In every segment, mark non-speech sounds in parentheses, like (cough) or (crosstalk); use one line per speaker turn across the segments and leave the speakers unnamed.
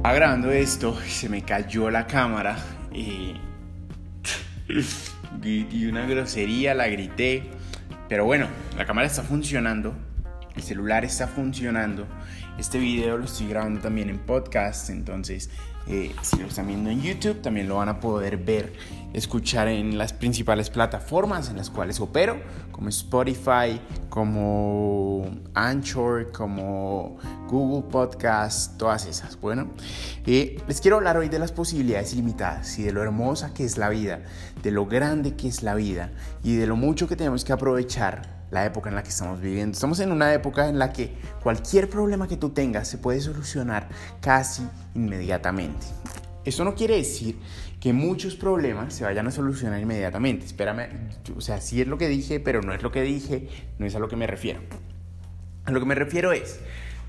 Estaba grabando esto y se me cayó la cámara y (sniffs) di una grosería, la grité. Pero bueno, la cámara está funcionando, el celular está funcionando. Este video lo estoy grabando también en podcast, entonces eh, si lo están viendo en YouTube también lo van a poder ver, escuchar en las principales plataformas en las cuales opero, como Spotify, como Anchor, como Google Podcast, todas esas. Bueno, eh, les quiero hablar hoy de las posibilidades ilimitadas y de lo hermosa que es la vida, de lo grande que es la vida y de lo mucho que tenemos que aprovechar la época en la que estamos viviendo. Estamos en una época en la que cualquier problema que tú tengas se puede solucionar casi inmediatamente. Eso no quiere decir que muchos problemas se vayan a solucionar inmediatamente. Espérame, o sea, sí es lo que dije, pero no es lo que dije, no es a lo que me refiero. A lo que me refiero es,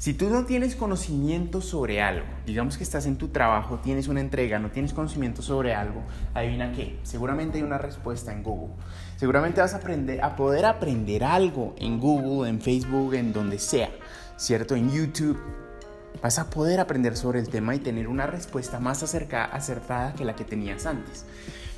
si tú no tienes conocimiento sobre algo, digamos que estás en tu trabajo, tienes una entrega, no tienes conocimiento sobre algo, adivina qué, seguramente hay una respuesta en Google. Seguramente vas a, aprender, a poder aprender algo en Google, en Facebook, en donde sea, ¿cierto? En YouTube. Vas a poder aprender sobre el tema y tener una respuesta más acertada que la que tenías antes.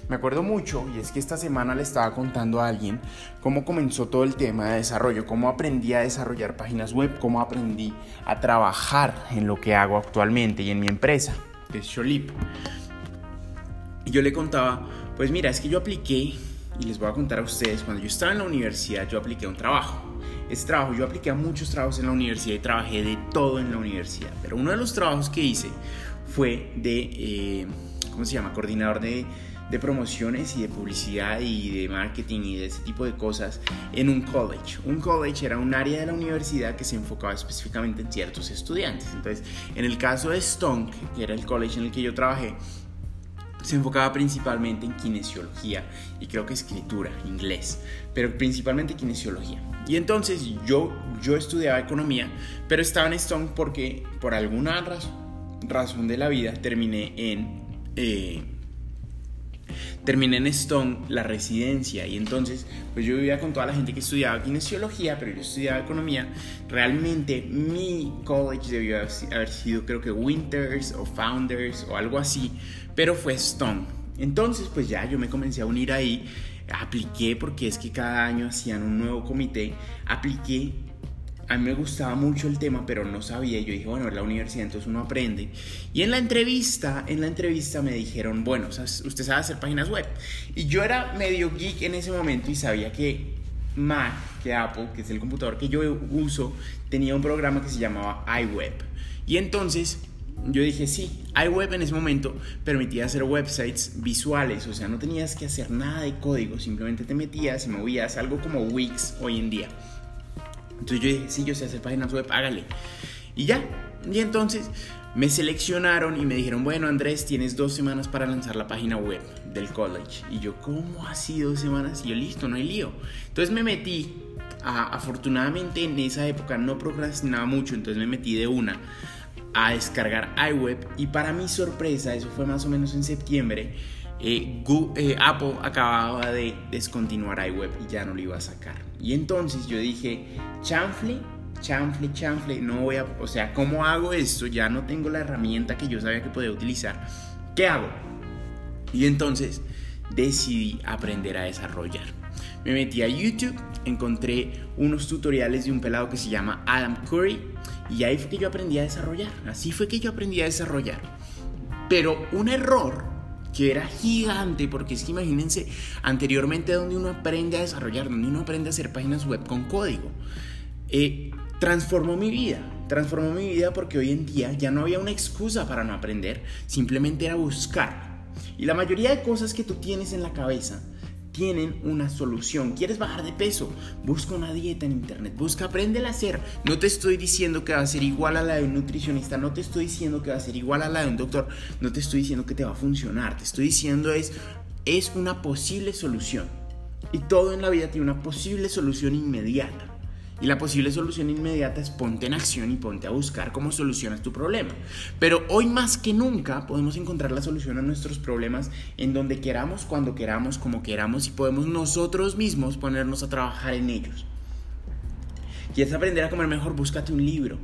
Me acuerdo mucho, y es que esta semana le estaba contando a alguien cómo comenzó todo el tema de desarrollo, cómo aprendí a desarrollar páginas web, cómo aprendí a trabajar en lo que hago actualmente y en mi empresa, que es Sholip. Y yo le contaba, pues mira, es que yo apliqué, y les voy a contar a ustedes, cuando yo estaba en la universidad, yo apliqué un trabajo. Ese trabajo, yo apliqué a muchos trabajos en la universidad y trabajé de todo en la universidad. Pero uno de los trabajos que hice fue de, eh, ¿cómo se llama? Coordinador de de promociones y de publicidad y de marketing y de ese tipo de cosas en un college. Un college era un área de la universidad que se enfocaba específicamente en ciertos estudiantes. Entonces, en el caso de Stonk, que era el college en el que yo trabajé, se enfocaba principalmente en kinesiología y creo que escritura, inglés, pero principalmente kinesiología. Y entonces yo, yo estudiaba economía, pero estaba en Stone porque por alguna razón, de la vida terminé en... Eh, terminé en Stone la residencia y entonces pues yo vivía con toda la gente que estudiaba kinesiología, pero yo estudiaba economía. Realmente mi college debió haber sido creo que Winters o Founders o algo así, pero fue Stone. Entonces pues ya yo me comencé a unir ahí, apliqué porque es que cada año hacían un nuevo comité, apliqué a mí me gustaba mucho el tema, pero no sabía. Yo dije, bueno, en la universidad entonces uno aprende. Y en la entrevista, en la entrevista me dijeron, bueno, usted sabe hacer páginas web. Y yo era medio geek en ese momento y sabía que Mac, que Apple, que es el computador que yo uso, tenía un programa que se llamaba iWeb. Y entonces yo dije, sí, iWeb en ese momento permitía hacer websites visuales, o sea, no tenías que hacer nada de código, simplemente te metías y movías, algo como Wix hoy en día. Entonces yo dije, sí, yo sé hacer páginas web, hágale. Y ya. Y entonces me seleccionaron y me dijeron, bueno Andrés, tienes dos semanas para lanzar la página web del college. Y yo, ¿cómo así dos semanas? Y yo, listo, no hay lío. Entonces me metí, afortunadamente en esa época no procrastinaba mucho, entonces me metí de una a descargar iWeb y para mi sorpresa, eso fue más o menos en septiembre, eh, eh, Apple acababa de descontinuar iWeb y ya no lo iba a sacar. Y entonces yo dije, chanfle, chanfle, chanfle, no voy a, o sea, ¿cómo hago esto? Ya no tengo la herramienta que yo sabía que podía utilizar. ¿Qué hago? Y entonces decidí aprender a desarrollar. Me metí a YouTube, encontré unos tutoriales de un pelado que se llama Adam Curry y ahí fue que yo aprendí a desarrollar. Así fue que yo aprendí a desarrollar. Pero un error que era gigante, porque es que imagínense, anteriormente donde uno aprende a desarrollar, donde uno aprende a hacer páginas web con código, eh, transformó mi vida, transformó mi vida porque hoy en día ya no había una excusa para no aprender, simplemente era buscar. Y la mayoría de cosas que tú tienes en la cabeza, tienen una solución. ¿Quieres bajar de peso? Busca una dieta en internet. Busca, aprende a hacer. No te estoy diciendo que va a ser igual a la de un nutricionista. No te estoy diciendo que va a ser igual a la de un doctor. No te estoy diciendo que te va a funcionar. Te estoy diciendo es, es una posible solución. Y todo en la vida tiene una posible solución inmediata. Y la posible solución inmediata es ponte en acción y ponte a buscar cómo solucionas tu problema. Pero hoy más que nunca podemos encontrar la solución a nuestros problemas en donde queramos, cuando queramos, como queramos y podemos nosotros mismos ponernos a trabajar en ellos. ¿Quieres aprender a comer mejor? Búscate un libro.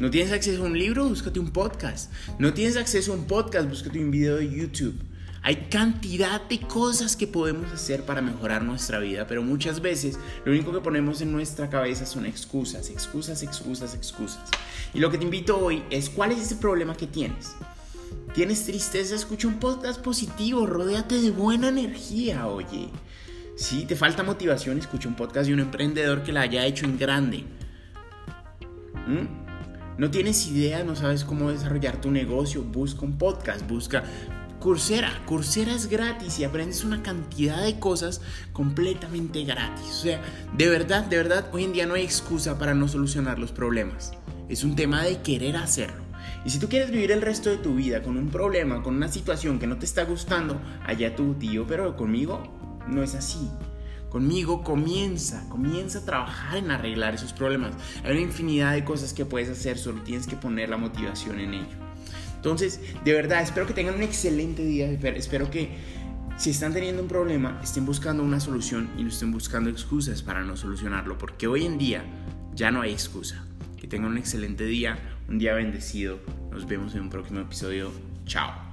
No tienes acceso a un libro, búscate un podcast. No tienes acceso a un podcast, búscate un video de YouTube. Hay cantidad de cosas que podemos hacer para mejorar nuestra vida, pero muchas veces lo único que ponemos en nuestra cabeza son excusas, excusas, excusas, excusas. Y lo que te invito hoy es cuál es ese problema que tienes. ¿Tienes tristeza? Escucha un podcast positivo, rodéate de buena energía, oye. Si te falta motivación, escucha un podcast de un emprendedor que la haya hecho en grande. ¿Mm? No tienes idea, no sabes cómo desarrollar tu negocio, busca un podcast, busca Coursera. Coursera es gratis y aprendes una cantidad de cosas completamente gratis. O sea, de verdad, de verdad, hoy en día no hay excusa para no solucionar los problemas. Es un tema de querer hacerlo. Y si tú quieres vivir el resto de tu vida con un problema, con una situación que no te está gustando, allá tu tío, pero conmigo no es así. Conmigo comienza, comienza a trabajar en arreglar esos problemas. Hay una infinidad de cosas que puedes hacer, solo tienes que poner la motivación en ello. Entonces, de verdad, espero que tengan un excelente día. Espero que si están teniendo un problema, estén buscando una solución y no estén buscando excusas para no solucionarlo, porque hoy en día ya no hay excusa. Que tengan un excelente día, un día bendecido. Nos vemos en un próximo episodio. Chao.